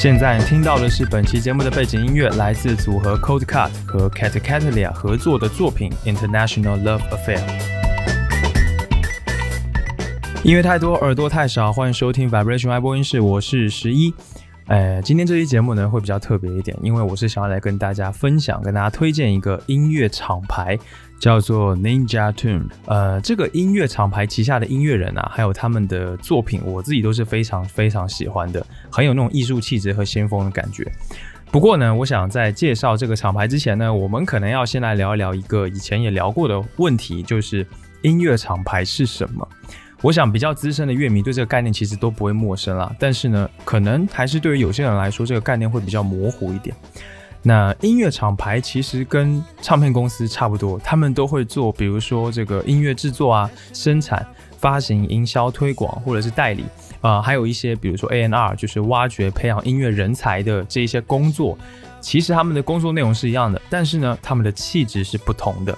现在听到的是本期节目的背景音乐，来自组合 Cold Cut 和 Cat Catalia 合作的作品《International Love Affair》。音乐太多，耳朵太少，欢迎收听 Vibration Y 播音室，我是十一。呃，今天这期节目呢会比较特别一点，因为我是想要来跟大家分享，跟大家推荐一个音乐厂牌，叫做 Ninja Tune。呃，这个音乐厂牌旗下的音乐人啊，还有他们的作品，我自己都是非常非常喜欢的，很有那种艺术气质和先锋的感觉。不过呢，我想在介绍这个厂牌之前呢，我们可能要先来聊一聊一个以前也聊过的问题，就是音乐厂牌是什么。我想比较资深的乐迷对这个概念其实都不会陌生啦，但是呢，可能还是对于有些人来说，这个概念会比较模糊一点。那音乐厂牌其实跟唱片公司差不多，他们都会做，比如说这个音乐制作啊、生产、发行、营销、推广或者是代理啊、还有一些比如说 A N R，就是挖掘、培养音乐人才的这一些工作。其实他们的工作内容是一样的，但是呢，他们的气质是不同的。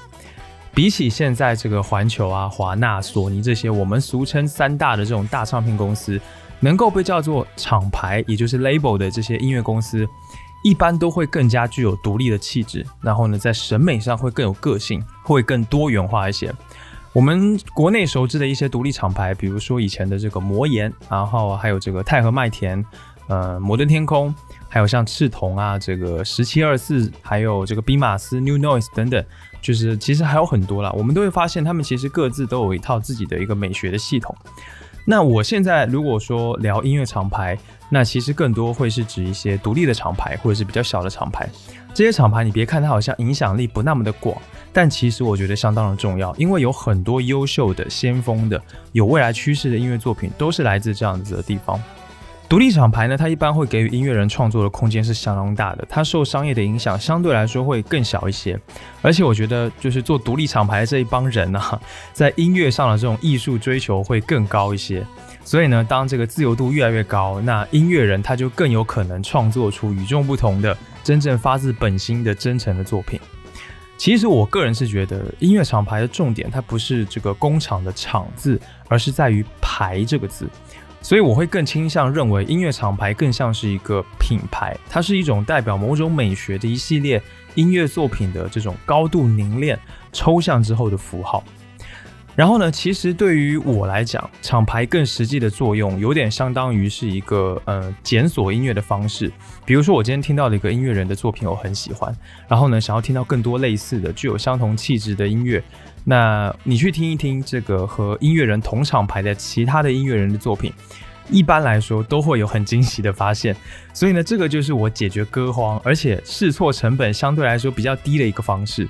比起现在这个环球啊、华纳、索尼这些我们俗称三大的这种大唱片公司，能够被叫做厂牌，也就是 label 的这些音乐公司，一般都会更加具有独立的气质，然后呢，在审美上会更有个性，会更多元化一些。我们国内熟知的一些独立厂牌，比如说以前的这个魔岩，然后还有这个太和麦田，呃，摩登天空，还有像赤铜啊，这个十七二四，还有这个比马斯、New Noise 等等，就是其实还有很多啦。我们都会发现，他们其实各自都有一套自己的一个美学的系统。那我现在如果说聊音乐厂牌，那其实更多会是指一些独立的厂牌，或者是比较小的厂牌。这些厂牌，你别看它好像影响力不那么的广，但其实我觉得相当的重要，因为有很多优秀的、先锋的、有未来趋势的音乐作品，都是来自这样子的地方。独立厂牌呢，它一般会给予音乐人创作的空间是相当大的，它受商业的影响相对来说会更小一些。而且我觉得，就是做独立厂牌这一帮人啊，在音乐上的这种艺术追求会更高一些。所以呢，当这个自由度越来越高，那音乐人他就更有可能创作出与众不同的、真正发自本心的真诚的作品。其实我个人是觉得，音乐厂牌的重点它不是这个工厂的“厂”字，而是在于“牌”这个字。所以我会更倾向认为，音乐厂牌更像是一个品牌，它是一种代表某种美学的一系列音乐作品的这种高度凝练、抽象之后的符号。然后呢，其实对于我来讲，厂牌更实际的作用，有点相当于是一个呃检索音乐的方式。比如说，我今天听到的一个音乐人的作品，我很喜欢，然后呢，想要听到更多类似的、具有相同气质的音乐，那你去听一听这个和音乐人同厂牌的其他的音乐人的作品，一般来说都会有很惊喜的发现。所以呢，这个就是我解决歌荒，而且试错成本相对来说比较低的一个方式。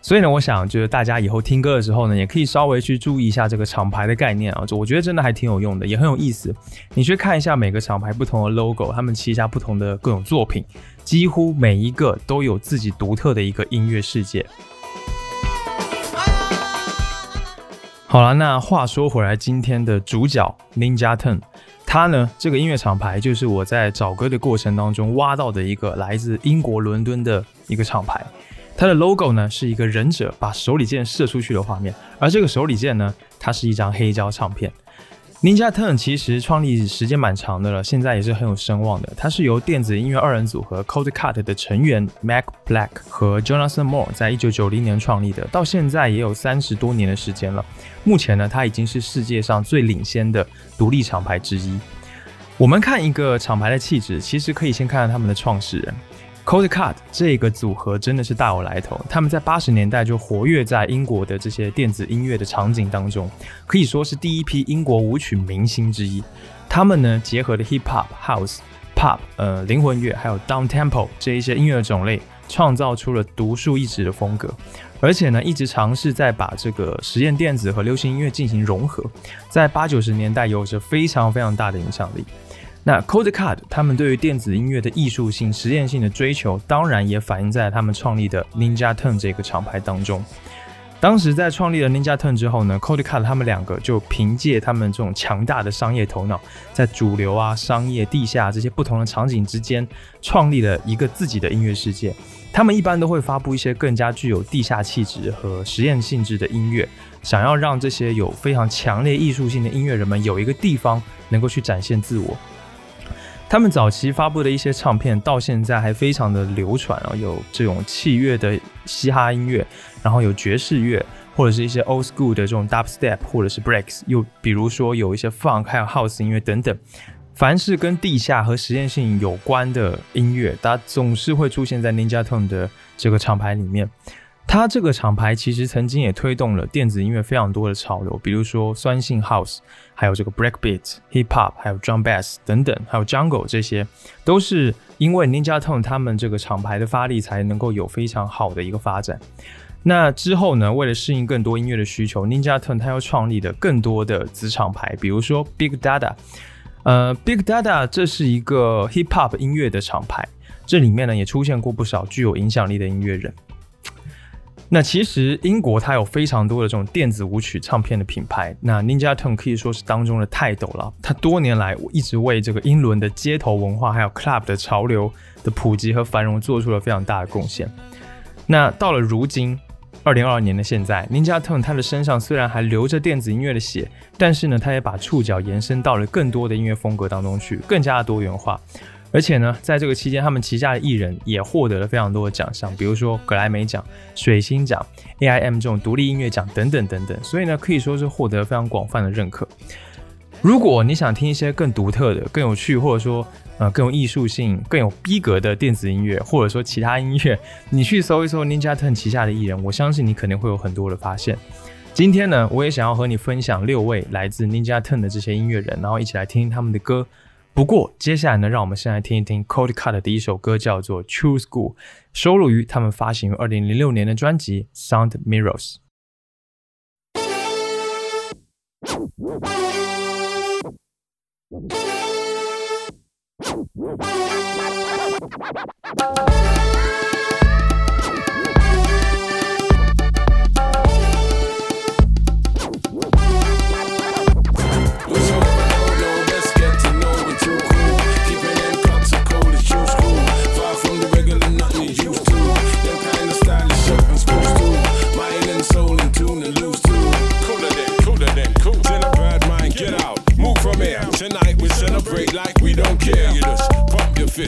所以呢，我想就是大家以后听歌的时候呢，也可以稍微去注意一下这个厂牌的概念啊，就我觉得真的还挺有用的，也很有意思。你去看一下每个厂牌不同的 logo，他们旗下不同的各种作品，几乎每一个都有自己独特的一个音乐世界。好了，那话说回来，今天的主角 Ninja Tune，它呢这个音乐厂牌就是我在找歌的过程当中挖到的一个来自英国伦敦的一个厂牌。它的 logo 呢是一个忍者把手里剑射出去的画面，而这个手里剑呢，它是一张黑胶唱片。Ninja Tune 其实创立时间蛮长的了，现在也是很有声望的。它是由电子音乐二人组合 Cold Cut 的成员 Mac Black 和 Jonathan Moore 在一九九零年创立的，到现在也有三十多年的时间了。目前呢，它已经是世界上最领先的独立厂牌之一。我们看一个厂牌的气质，其实可以先看看他们的创始人 Cold Cut 这个组合真的是大有来头，他们在八十年代就活跃在英国的这些电子音乐的场景当中，可以说是第一批英国舞曲明星之一。他们呢结合了 Hip Hop、House、Pop、呃灵魂乐，还有 Down Tempo 这一些音乐的种类，创造出了独树一帜的风格。而且呢，一直尝试在把这个实验电子和流行音乐进行融合，在八九十年代有着非常非常大的影响力。那 Cold Cut 他们对于电子音乐的艺术性、实验性的追求，当然也反映在他们创立的 Ninja Tune 这个厂牌当中。当时在创立了 Ninja Tune 之后呢，Cold Cut 他们两个就凭借他们这种强大的商业头脑，在主流啊、商业、地下这些不同的场景之间，创立了一个自己的音乐世界。他们一般都会发布一些更加具有地下气质和实验性质的音乐，想要让这些有非常强烈艺术性的音乐人们有一个地方能够去展现自我。他们早期发布的一些唱片到现在还非常的流传啊，有这种器乐的嘻哈音乐，然后有爵士乐，或者是一些 old school 的这种 dubstep 或者是 breaks，又比如说有一些 funk 还有 house 音乐等等。凡是跟地下和实验性有关的音乐，它总是会出现在 Ninja Tune 的这个厂牌里面。它这个厂牌其实曾经也推动了电子音乐非常多的潮流，比如说酸性 House，还有这个 Breakbeat、Hip Hop，还有 Drum Bass 等等，还有 Jungle 这些，都是因为 Ninja Tune 他们这个厂牌的发力，才能够有非常好的一个发展。那之后呢，为了适应更多音乐的需求，Ninja Tune 他又创立了更多的子厂牌，比如说 Big Dada。呃，Big Dada 这是一个 Hip Hop 音乐的厂牌，这里面呢也出现过不少具有影响力的音乐人。那其实英国它有非常多的这种电子舞曲唱片的品牌，那 Ninja Tune 可以说是当中的泰斗了。它多年来一直为这个英伦的街头文化还有 club 的潮流的普及和繁荣做出了非常大的贡献。那到了如今，二零二二年的现在，Ninja Tune 它的身上虽然还流着电子音乐的血，但是呢，它也把触角延伸到了更多的音乐风格当中去，更加的多元化。而且呢，在这个期间，他们旗下的艺人也获得了非常多的奖项，比如说格莱美奖、水星奖、AIM 这种独立音乐奖等等等等。所以呢，可以说是获得非常广泛的认可。如果你想听一些更独特的、更有趣，或者说呃更有艺术性、更有逼格的电子音乐，或者说其他音乐，你去搜一搜 Ninja Tune 旗下的艺人，我相信你肯定会有很多的发现。今天呢，我也想要和你分享六位来自 Ninja Tune 的这些音乐人，然后一起来听听他们的歌。不过，接下来呢，让我们先来听一听 Cold Cut 的第一首歌，叫做《True School》，收录于他们发行于二零零六年的专辑《Sound Mirrors》。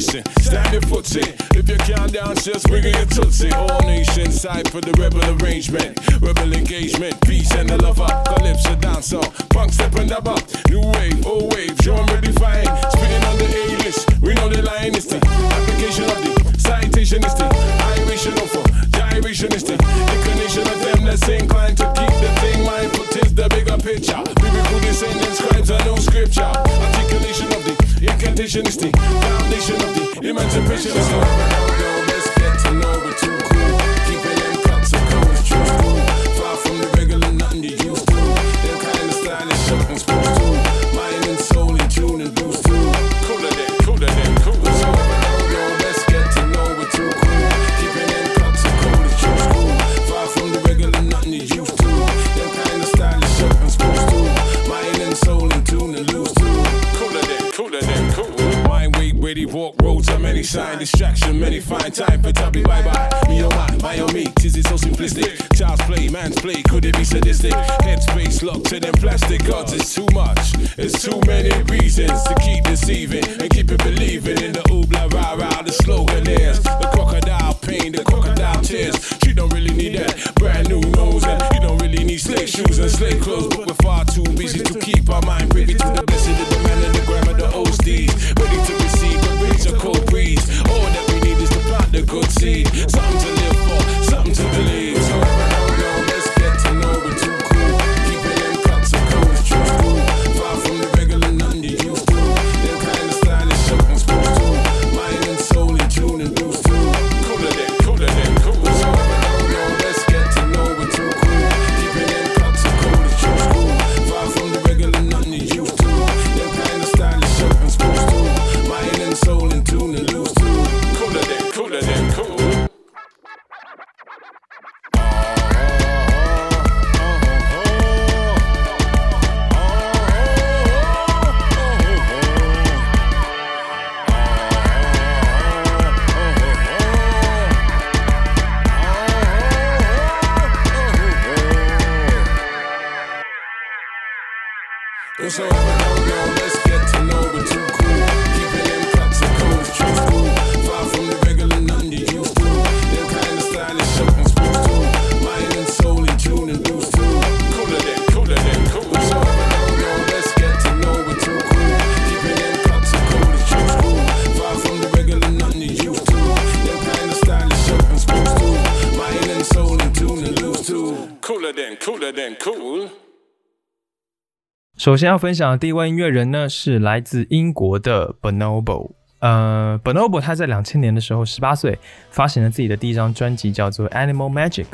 Fist stand your foot in. If you can't dance, just wiggle your tootsie. All nations side for the rebel arrangement, rebel engagement, peace and the lover. Calypso dancer, punk step and up. New wave, old wave, genre defined. Spinning on the A list, we know the line is the application of the citation is the iration of for gyration is the inclination of them that's inclined to keep the thing mindful. Tis the bigger picture. Biblical descendants, scribes, and no scripture. Articulation of the inconditionistic foundation of the emancipation. It's Whosoever 首先要分享的第一位音乐人呢，是来自英国的 Bonobo。呃，Bonobo 他在两千年的时候，十八岁发行了自己的第一张专辑，叫做《Animal Magic》。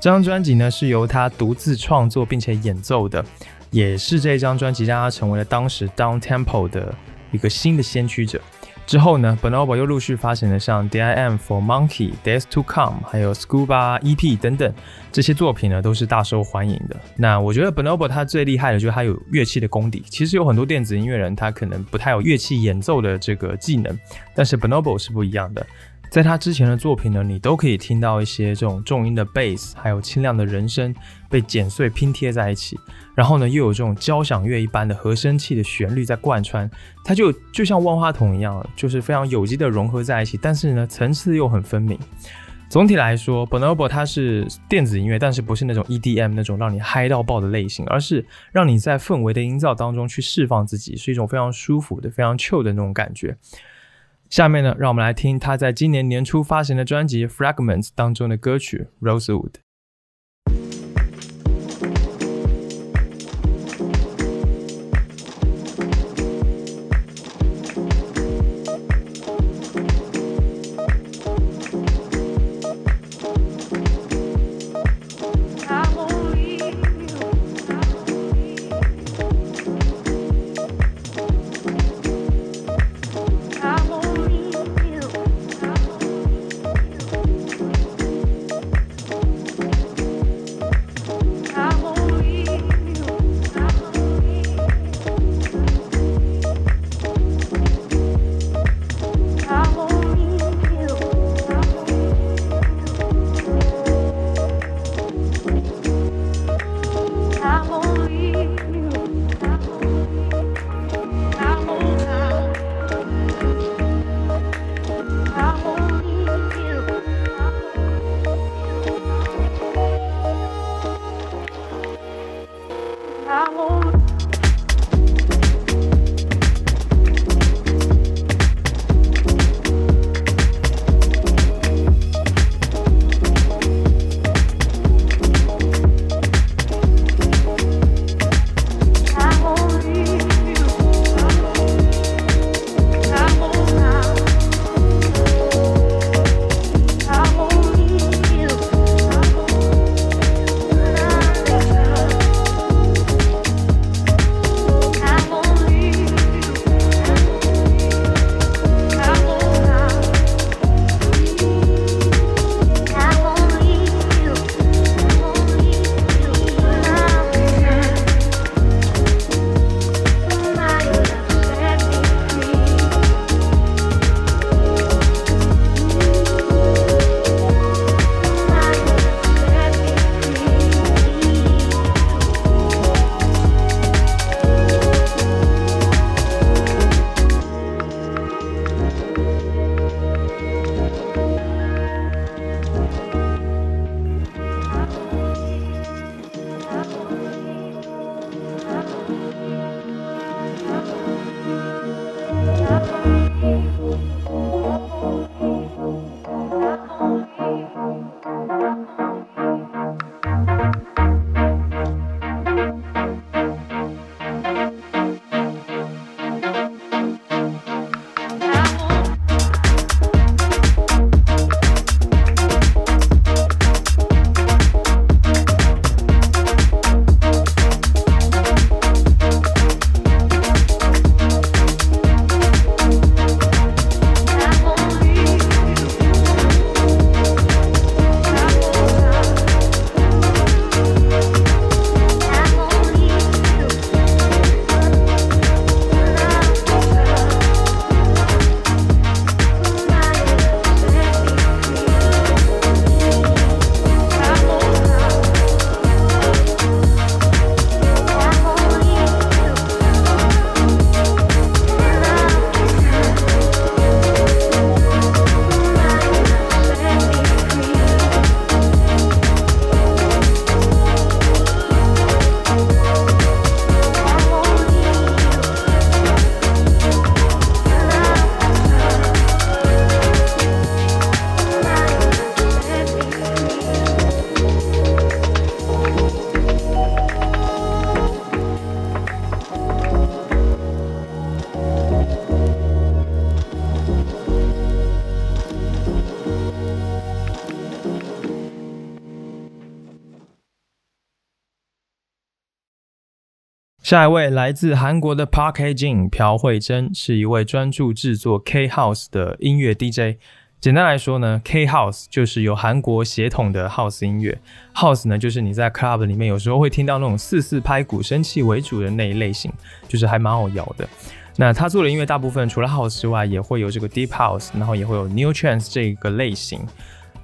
这张专辑呢是由他独自创作并且演奏的，也是这张专辑让他成为了当时 Down Tempo 的一个新的先驱者。之后呢，Bonobo 又陆续发行了像《D I M for Monkey》、《Days to Come》还有《Scuba EP》等等这些作品呢，都是大受欢迎的。那我觉得 Bonobo 他最厉害的就是他有乐器的功底。其实有很多电子音乐人他可能不太有乐器演奏的这个技能，但是 Bonobo 是不一样的。在他之前的作品呢，你都可以听到一些这种重音的贝斯还有清亮的人声被剪碎拼贴在一起，然后呢又有这种交响乐一般的和声器的旋律在贯穿，它就就像万花筒一样，就是非常有机的融合在一起，但是呢层次又很分明。总体来说，Bonobo 它是电子音乐，但是不是那种 EDM 那种让你嗨到爆的类型，而是让你在氛围的营造当中去释放自己，是一种非常舒服的、非常 Q 的那种感觉。下面呢，让我们来听他在今年年初发行的专辑《Fragments》当中的歌曲《Rosewood》。下一位来自韩国的 Park Hae Jin 朴慧珍，是一位专注制作 K House 的音乐 DJ。简单来说呢，K House 就是由韩国协同的 House 音乐。House 呢，就是你在 Club 里面有时候会听到那种四四拍鼓、声器为主的那一类型，就是还蛮好摇的。那他做的音乐大部分除了 House 之外，也会有这个 Deep House，然后也会有 New Trance 这个类型。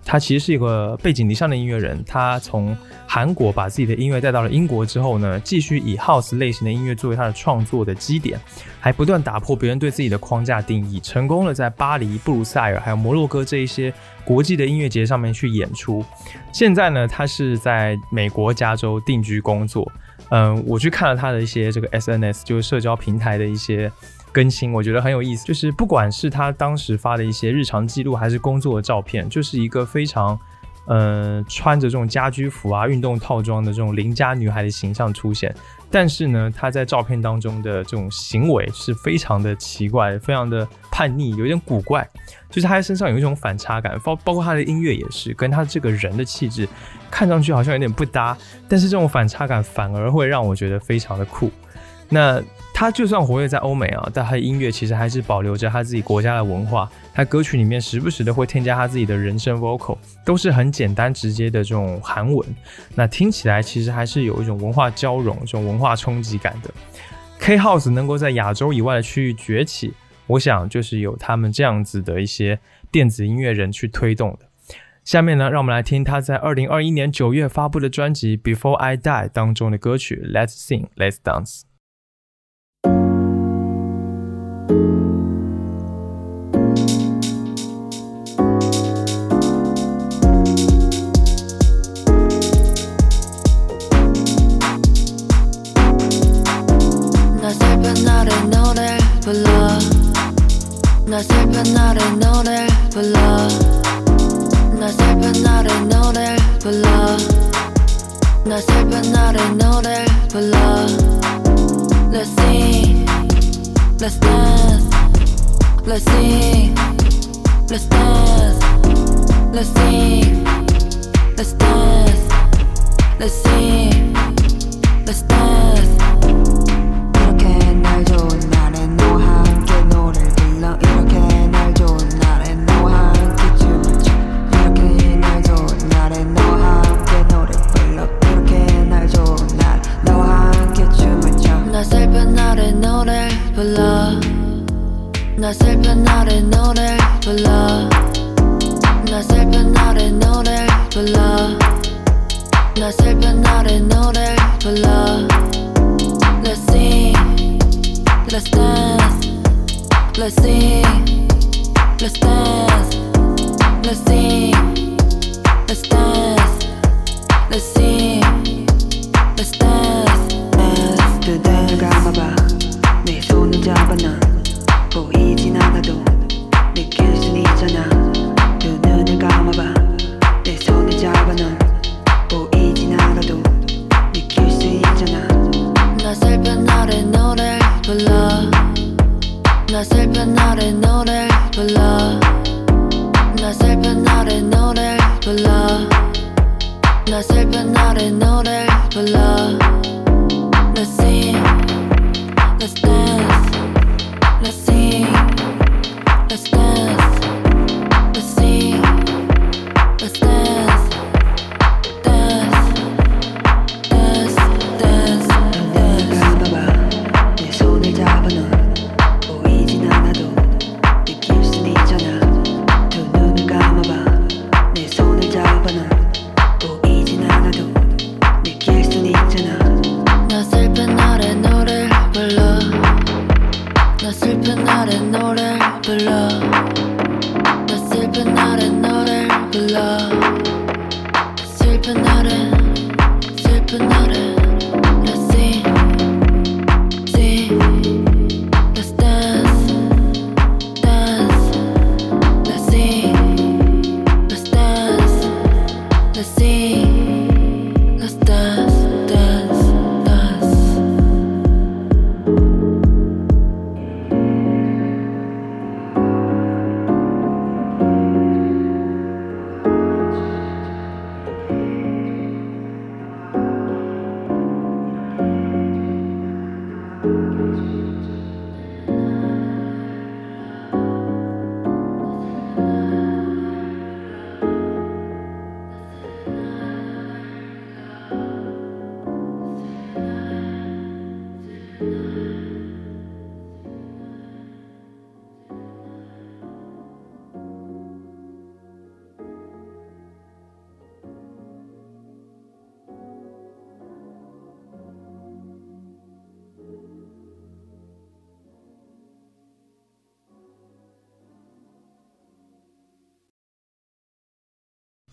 他其实是一个背井离乡的音乐人，他从韩国把自己的音乐带到了英国之后呢，继续以 House 类型的音乐作为他的创作的基点，还不断打破别人对自己的框架定义，成功了在巴黎、布鲁塞尔还有摩洛哥这一些国际的音乐节上面去演出。现在呢，他是在美国加州定居工作。嗯，我去看了他的一些这个 SNS，就是社交平台的一些。更新我觉得很有意思，就是不管是他当时发的一些日常记录，还是工作的照片，就是一个非常，呃，穿着这种家居服啊、运动套装的这种邻家女孩的形象出现。但是呢，她在照片当中的这种行为是非常的奇怪，非常的叛逆，有点古怪。就是她身上有一种反差感，包包括她的音乐也是，跟她这个人的气质看上去好像有点不搭。但是这种反差感反而会让我觉得非常的酷。那。他就算活跃在欧美啊，但他的音乐其实还是保留着他自己国家的文化。他歌曲里面时不时的会添加他自己的人声 vocal，都是很简单直接的这种韩文。那听起来其实还是有一种文化交融、这种文化冲击感的。K House 能够在亚洲以外的区域崛起，我想就是有他们这样子的一些电子音乐人去推动的。下面呢，让我们来听他在二零二一年九月发布的专辑《Before I Die》当中的歌曲《Let's Sing, Let's Dance》。 나 슬픈 날에 노래 불러 lo sé, lo dance. Let's sing, let's dance. Let's sing, let's dance.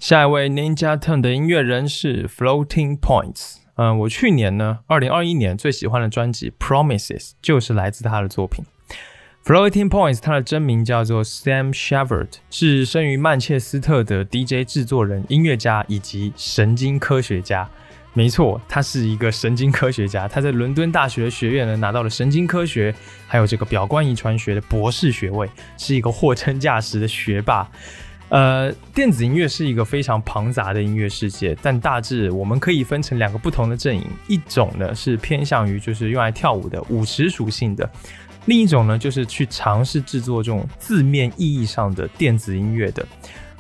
下一位 Ninja Turn 的音乐人是 Floating Points。嗯，我去年呢，二零二一年最喜欢的专辑 Promises 就是来自他的作品。Floating Points，他的真名叫做 Sam Shepard，是生于曼彻斯特的 DJ 制作人、音乐家以及神经科学家。没错，他是一个神经科学家。他在伦敦大学学院呢拿到了神经科学还有这个表观遗传学的博士学位，是一个货真价实的学霸。呃，电子音乐是一个非常庞杂的音乐世界，但大致我们可以分成两个不同的阵营，一种呢是偏向于就是用来跳舞的舞池属性的，另一种呢就是去尝试制作这种字面意义上的电子音乐的。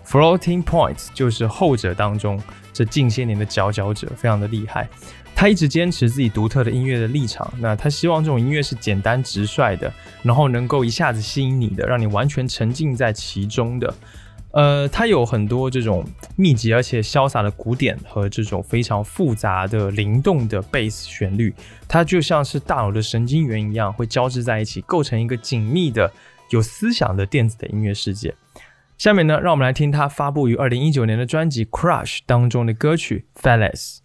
Floating Points 就是后者当中这近些年的佼佼者，非常的厉害。他一直坚持自己独特的音乐的立场，那他希望这种音乐是简单直率的，然后能够一下子吸引你的，让你完全沉浸在其中的。呃，它有很多这种密集而且潇洒的鼓点和这种非常复杂的灵动的贝斯旋律，它就像是大脑的神经元一样，会交织在一起，构成一个紧密的、有思想的电子的音乐世界。下面呢，让我们来听他发布于二零一九年的专辑《Crush》当中的歌曲《Fellas》。Fellas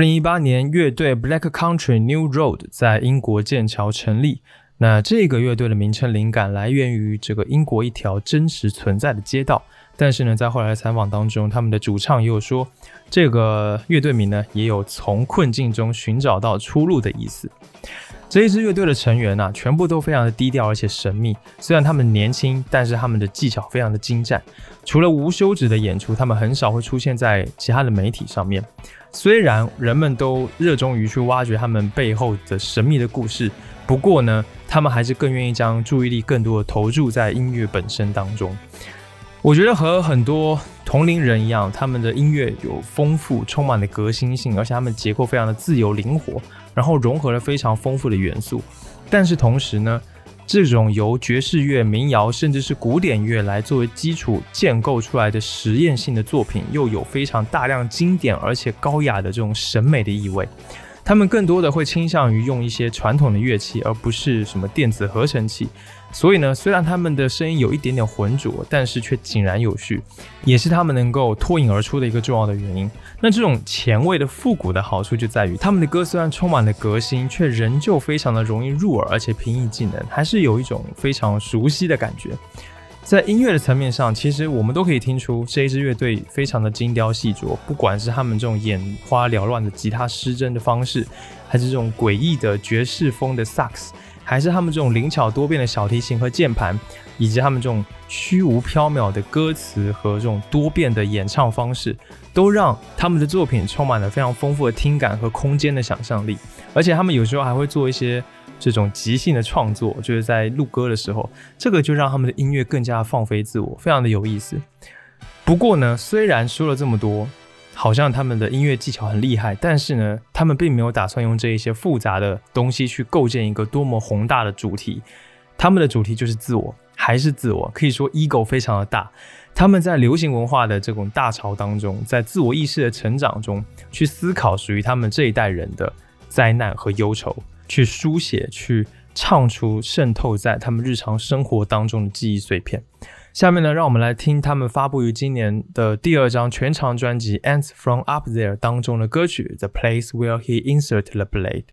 二零一八年，乐队 Black Country New Road 在英国剑桥成立。那这个乐队的名称灵感来源于这个英国一条真实存在的街道。但是呢，在后来的采访当中，他们的主唱也有说，这个乐队名呢也有从困境中寻找到出路的意思。这一支乐队的成员啊，全部都非常的低调而且神秘。虽然他们年轻，但是他们的技巧非常的精湛。除了无休止的演出，他们很少会出现在其他的媒体上面。虽然人们都热衷于去挖掘他们背后的神秘的故事，不过呢，他们还是更愿意将注意力更多的投注在音乐本身当中。我觉得和很多同龄人一样，他们的音乐有丰富、充满了革新性，而且他们结构非常的自由灵活，然后融合了非常丰富的元素。但是同时呢，这种由爵士乐、民谣甚至是古典乐来作为基础建构出来的实验性的作品，又有非常大量经典而且高雅的这种审美的意味。他们更多的会倾向于用一些传统的乐器，而不是什么电子合成器。所以呢，虽然他们的声音有一点点浑浊，但是却井然有序，也是他们能够脱颖而出的一个重要的原因。那这种前卫的复古的好处就在于，他们的歌虽然充满了革新，却仍旧非常的容易入耳，而且平易近人，还是有一种非常熟悉的感觉。在音乐的层面上，其实我们都可以听出这一支乐队非常的精雕细琢，不管是他们这种眼花缭乱的吉他失真的方式，还是这种诡异的爵士风的萨克斯。还是他们这种灵巧多变的小提琴和键盘，以及他们这种虚无缥缈的歌词和这种多变的演唱方式，都让他们的作品充满了非常丰富的听感和空间的想象力。而且他们有时候还会做一些这种即兴的创作，就是在录歌的时候，这个就让他们的音乐更加放飞自我，非常的有意思。不过呢，虽然说了这么多。好像他们的音乐技巧很厉害，但是呢，他们并没有打算用这一些复杂的东西去构建一个多么宏大的主题。他们的主题就是自我，还是自我，可以说 ego 非常的大。他们在流行文化的这种大潮当中，在自我意识的成长中，去思考属于他们这一代人的灾难和忧愁，去书写，去唱出渗透在他们日常生活当中的记忆碎片。下面呢，让我们来听他们发布于今年的第二张全长专辑《Ants from Up There》当中的歌曲《The Place Where He Inserted the Blade》。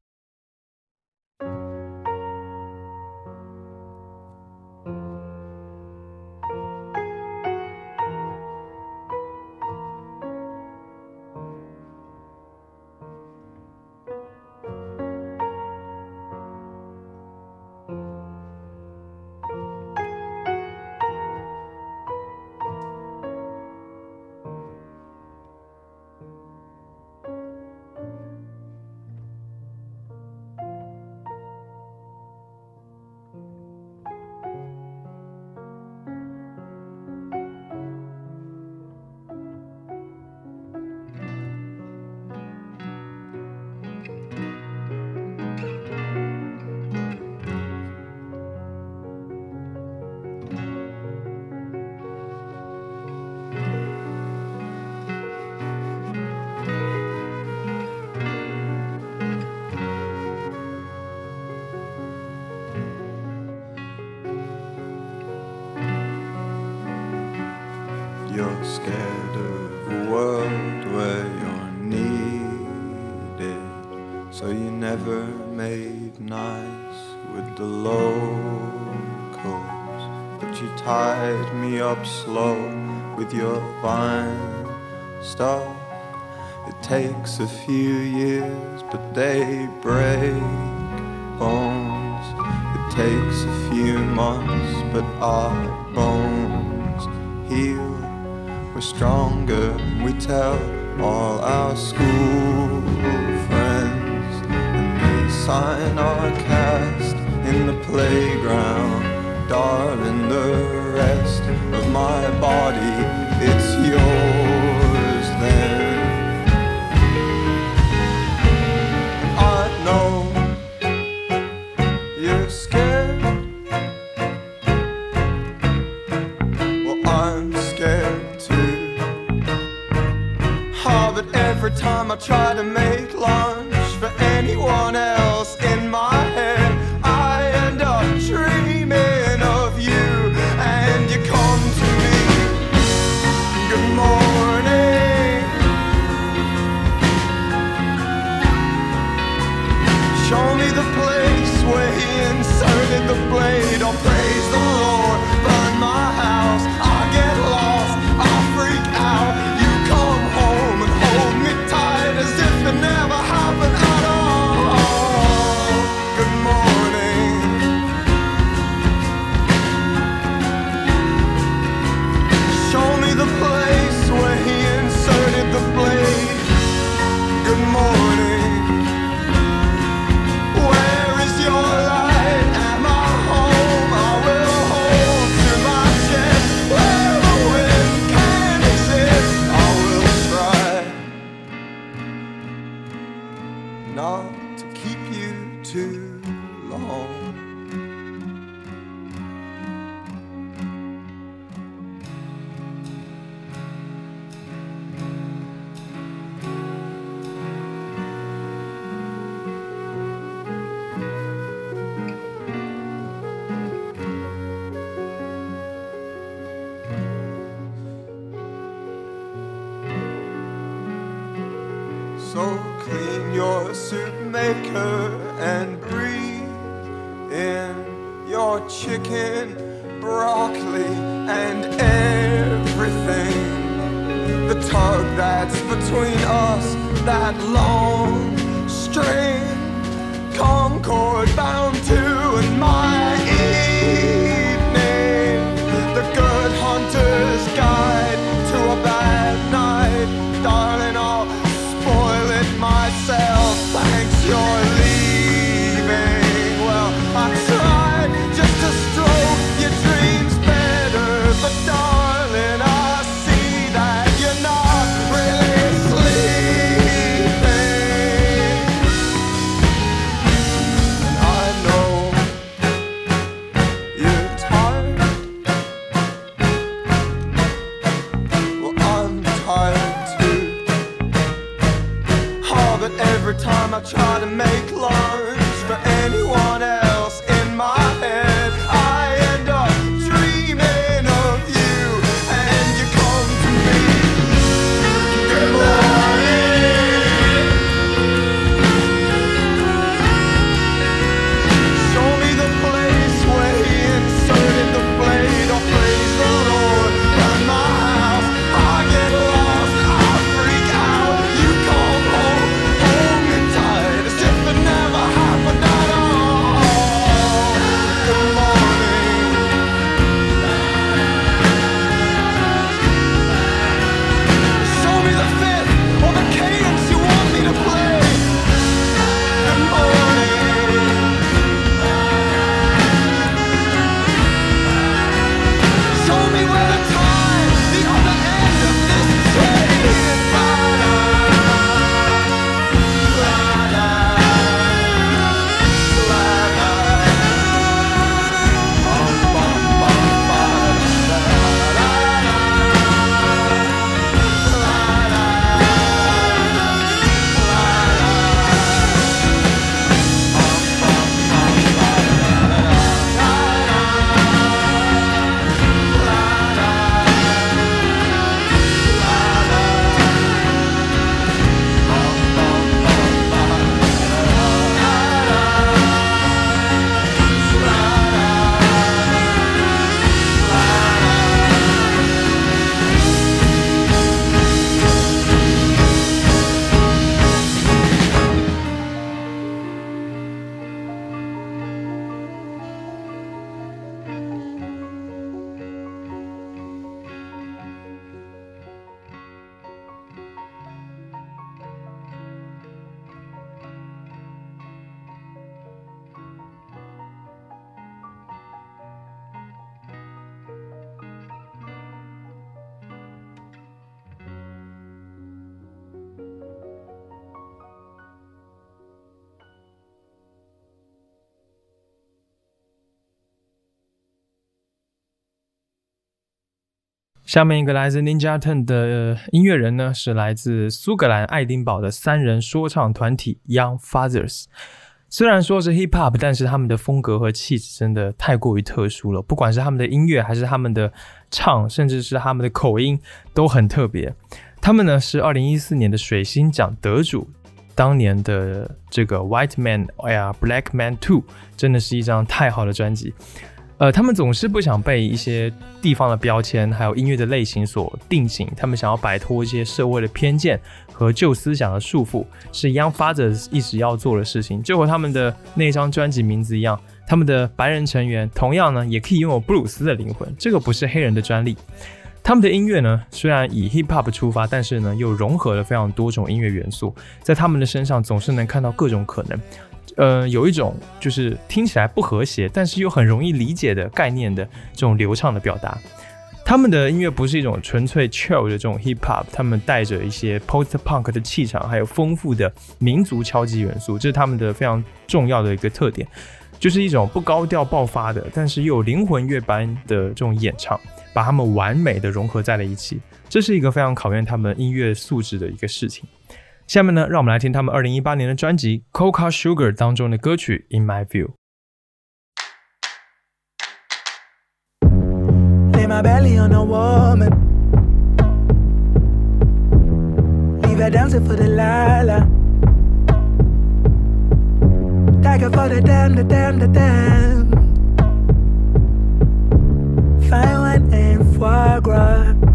You're scared of a world where you're needed. So you never made nice with the locals. But you tied me up slow with your vine stuff. It takes a few years, but they break bones. It takes a few months, but our bones heal. We're stronger, we tell all our school friends. And they sign our cast in the playground. Darling, the rest of my body, it's yours try to 下面一个来自 Ninja t e n 的、音乐人呢，是来自苏格兰爱丁堡的三人说唱团体 Young Fathers。虽然说是 hip hop，但是他们的风格和气质真的太过于特殊了。不管是他们的音乐，还是他们的唱，甚至是他们的口音，都很特别。他们呢是二零一四年的水星奖得主，当年的这个 White Man，哎呀，Black Man Two，真的是一张太好的专辑。呃，他们总是不想被一些地方的标签，还有音乐的类型所定型，他们想要摆脱一些社会的偏见和旧思想的束缚，是 Young Fathers 一直要做的事情。就和他们的那张专辑名字一样，他们的白人成员同样呢，也可以拥有布鲁斯的灵魂，这个不是黑人的专利。他们的音乐呢，虽然以 hip hop 出发，但是呢，又融合了非常多种音乐元素，在他们的身上总是能看到各种可能。呃，有一种就是听起来不和谐，但是又很容易理解的概念的这种流畅的表达。他们的音乐不是一种纯粹 chill 的这种 hip hop，他们带着一些 post punk 的气场，还有丰富的民族敲击元素，这是他们的非常重要的一个特点，就是一种不高调爆发的，但是又有灵魂乐般的这种演唱，把他们完美的融合在了一起，这是一个非常考验他们音乐素质的一个事情。下面呢，让我们来听他们二零一八年的专辑《Coca Sugar》当中的歌曲《In My View》。 Lay my belly on a woman. Leave her dancing for the la Delilah. Dagger for the damn, the damn, the damn. Fine wine and foie gras.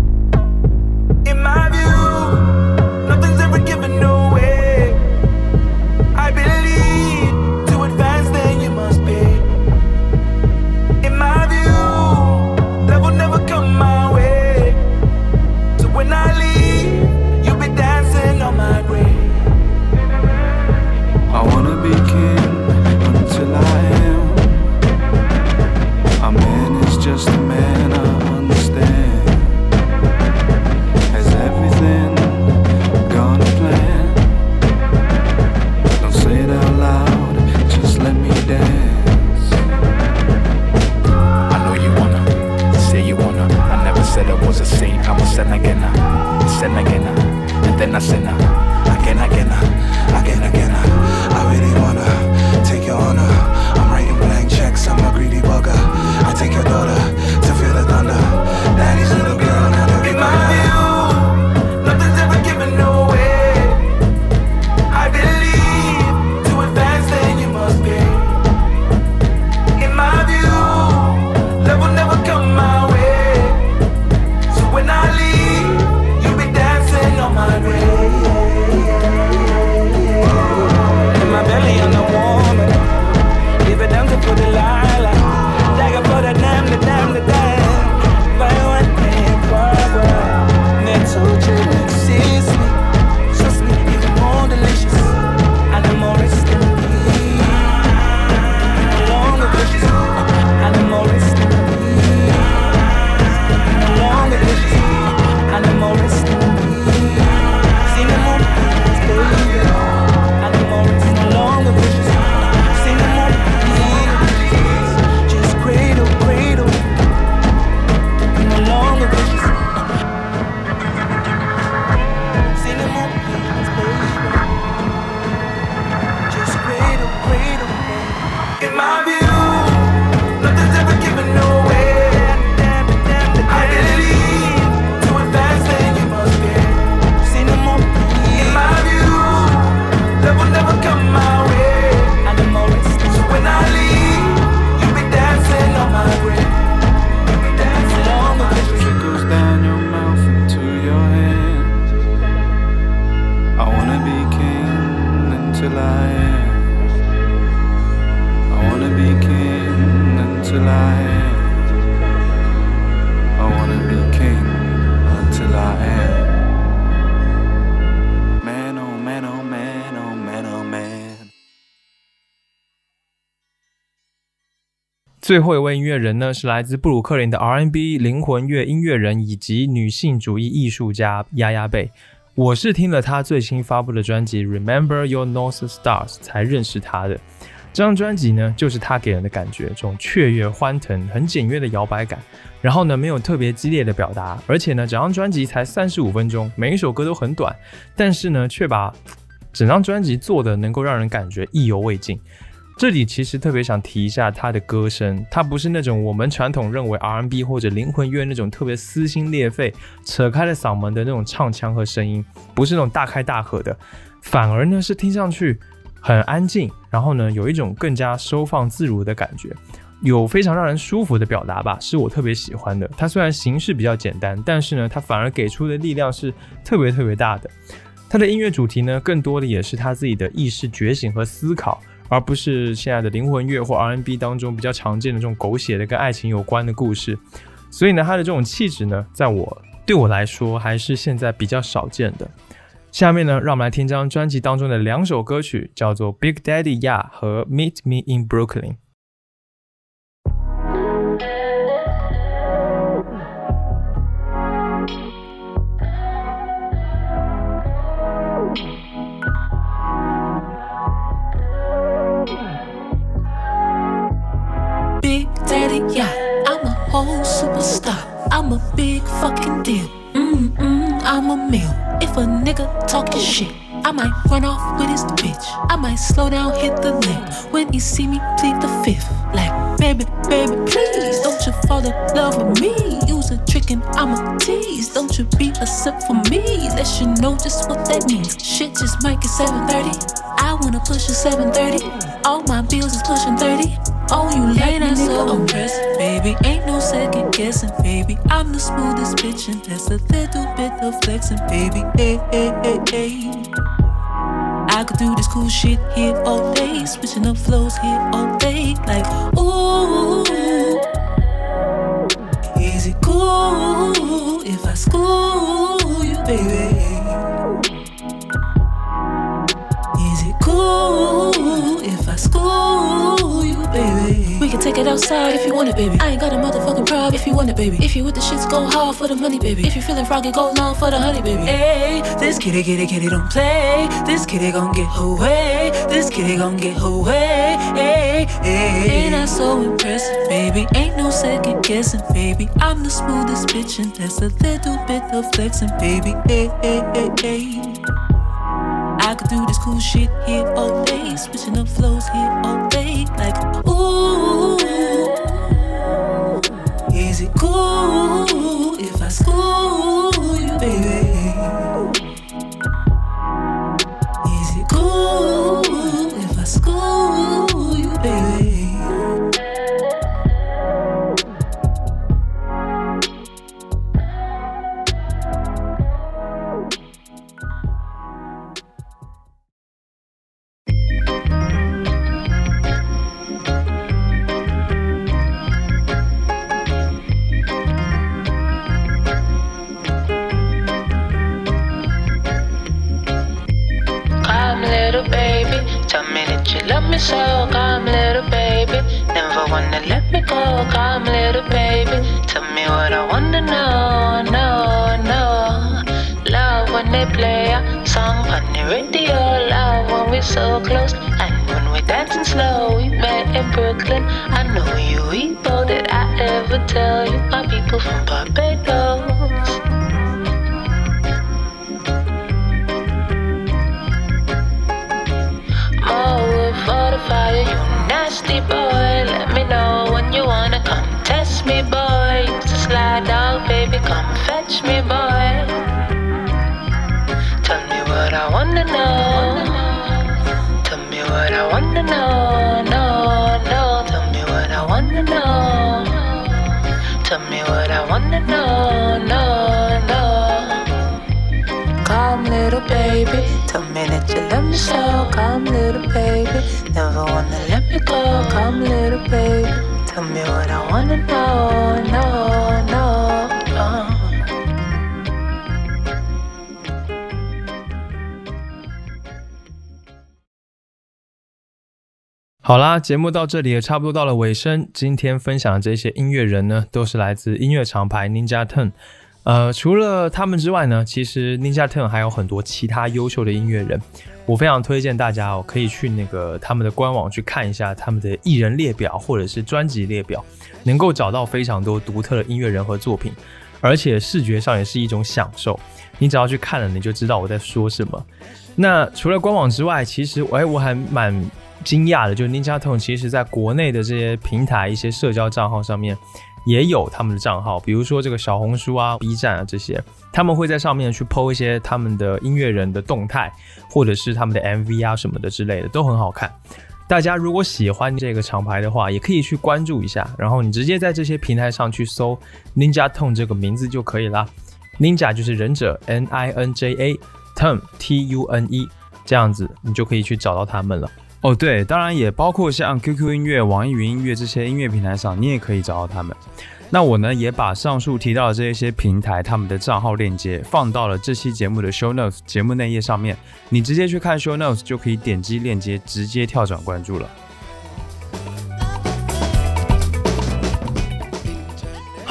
最后一位音乐人呢，是来自布鲁克林的 R&B 灵魂乐音乐人以及女性主义艺术家丫丫贝。我是听了他最新发布的专辑《Remember Your North Stars》才认识他的。这张专辑呢，就是他给人的感觉，这种雀跃欢腾、很简约的摇摆感。然后呢，没有特别激烈的表达，而且呢，整张专辑才三十五分钟，每一首歌都很短，但是呢，却把整张专辑做的能够让人感觉意犹未尽。这里其实特别想提一下他的歌声，他不是那种我们传统认为 R&B 或者灵魂乐那种特别撕心裂肺、扯开了嗓门的那种唱腔和声音，不是那种大开大合的，反而呢是听上去很安静，然后呢有一种更加收放自如的感觉，有非常让人舒服的表达吧，是我特别喜欢的。他虽然形式比较简单，但是呢他反而给出的力量是特别特别大的。他的音乐主题呢，更多的也是他自己的意识觉醒和思考。而不是现在的灵魂乐或 R&B 当中比较常见的这种狗血的跟爱情有关的故事，所以呢，他的这种气质呢，在我对我来说还是现在比较少见的。下面呢，让我们来听这张专辑当中的两首歌曲，叫做《Big Daddy Ya》和《Meet Me in Brooklyn》。A big fucking deal. Mm-mm, I'm a meal. If a nigga talking shit, I might run off with his bitch. I might slow down, hit the lick. When you see me, plead the fifth. Like, baby, baby, please don't you fall in love with me. Use a trick and I'm a tease. Don't you be a sip for me. Let you know just what that means. Shit just might get 730. I wanna push a 730. All my bills is pushing 30. Oh, you like that so impressed, baby. Ain't no second guessing, baby. I'm the smoothest bitch, and that's a little bit of flexing, baby. Hey, hey, hey, hey. I could do this cool shit here all day, switching up flows here all day, like ooh. Is it cool if I school you, baby? Take it outside if you want it, baby. I ain't got a motherfucking problem if you want it, baby. If you with the shits, go hard for the money, baby. If you feeling froggy, go long for the honey, baby. Hey, this kitty, kitty, kitty don't play. This kitty gon' get her way. This kitty gon' get her way. Hey, hey. Ain't I so impressive, baby? Ain't no second guessing, baby. I'm the smoothest bitch, and that's a little bit of flexing, baby. Hey, hey, hey, hey. I could do this cool shit here all day, switching up flows here all day, like ooh. It cool. If I school out, baby, come fetch me, boy. Tell me what I wanna know. Tell me what I wanna know. No, no, tell me what I wanna know. Tell me what I wanna know. No, no. Come, little baby, tell me that you love me so. Come, little baby, never wanna let me go. Come, little baby, tell me what I wanna know. No, no, 好啦，节目到这里也差不多到了尾声。今天分享的这些音乐人呢，都是来自音乐厂牌 Ninja Tune。呃，除了他们之外呢，其实 Ninja Tune 还有很多其他优秀的音乐人。我非常推荐大家哦，可以去那个他们的官网去看一下他们的艺人列表或者是专辑列表，能够找到非常多独特的音乐人和作品，而且视觉上也是一种享受。你只要去看了，你就知道我在说什么。那除了官网之外，其实哎，我还蛮惊讶的，就是 Ninja Tone 其实在国内的这些平台、一些社交账号上面也有他们的账号，比如说这个小红书啊、B 站啊这些，他们会在上面去 PO 一些他们的音乐人的动态，或者是他们的 MV 啊什么的之类的，都很好看。大家如果喜欢这个厂牌的话，也可以去关注一下，然后你直接在这些平台上去搜 Ninja Tone 这个名字就可以啦。Ninja 就是忍者，N I N J A，Tone T U N E，这样子你就可以去找到他们了。哦，对，当然也包括像 QQ 音乐、网易云音乐这些音乐平台上，你也可以找到他们。那我呢，也把上述提到的这一些平台他们的账号链接放到了这期节目的 Show Notes 节目内页上面，你直接去看 Show Notes 就可以点击链接，直接跳转关注了。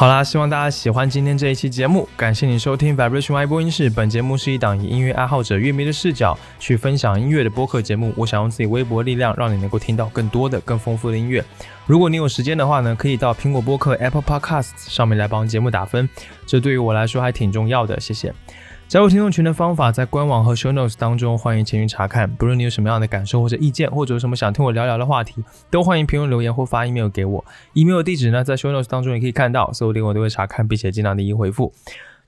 好啦，希望大家喜欢今天这一期节目，感谢你收听 Vibration Y 播音室。本节目是一档以音乐爱好者、乐迷的视角去分享音乐的播客节目。我想用自己微薄力量，让你能够听到更多的、更丰富的音乐。如果你有时间的话呢，可以到苹果播客 Apple Podcast 上面来帮节目打分，这对于我来说还挺重要的。谢谢。加入听众群的方法在官网和 Show Notes 当中，欢迎前去查看。不论你有什么样的感受或者意见，或者有什么想听我聊聊的话题，都欢迎评论留言或发 email 给我。email 地址呢，在 Show Notes 当中也可以看到，所有留言都会查看并且尽量的一一回复。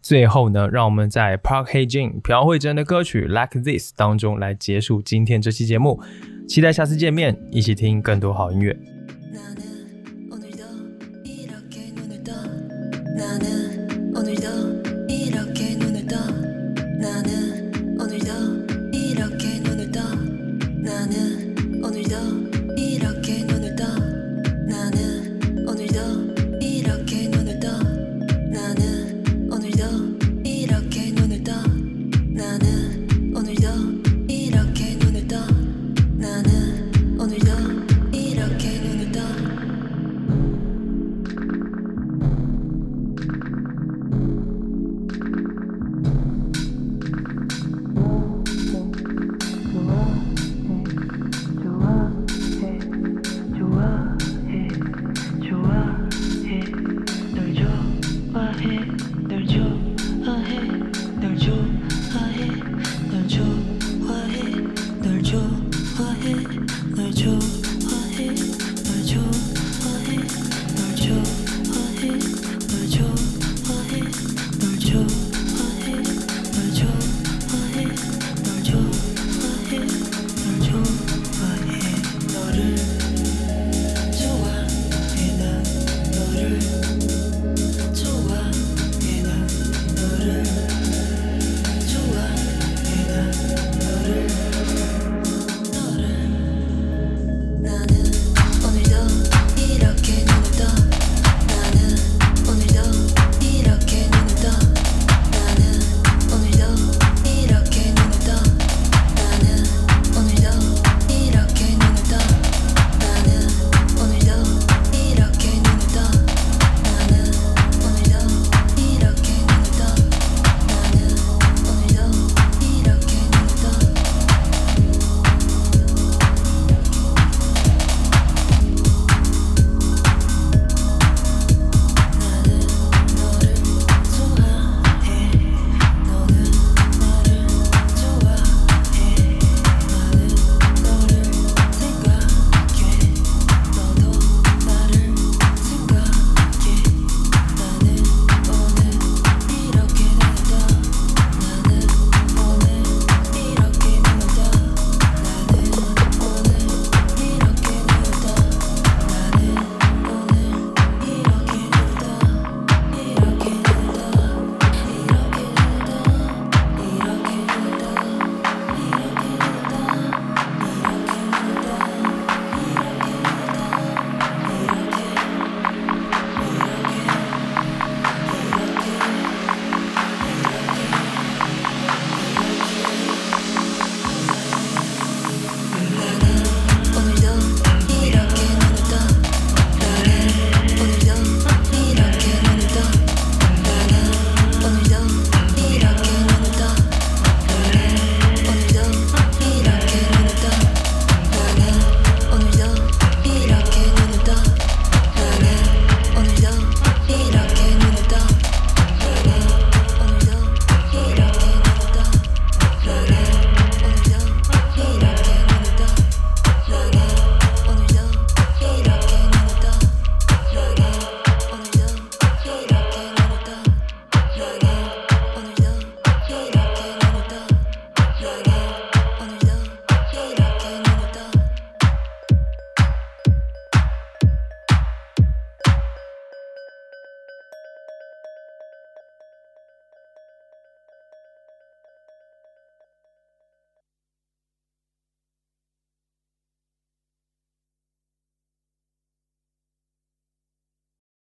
最后呢，让我们在 Park Hee Jin（ 朴慧珍）的歌曲 Like This 当中来结束今天这期节目。期待下次见面，一起听更多好音乐。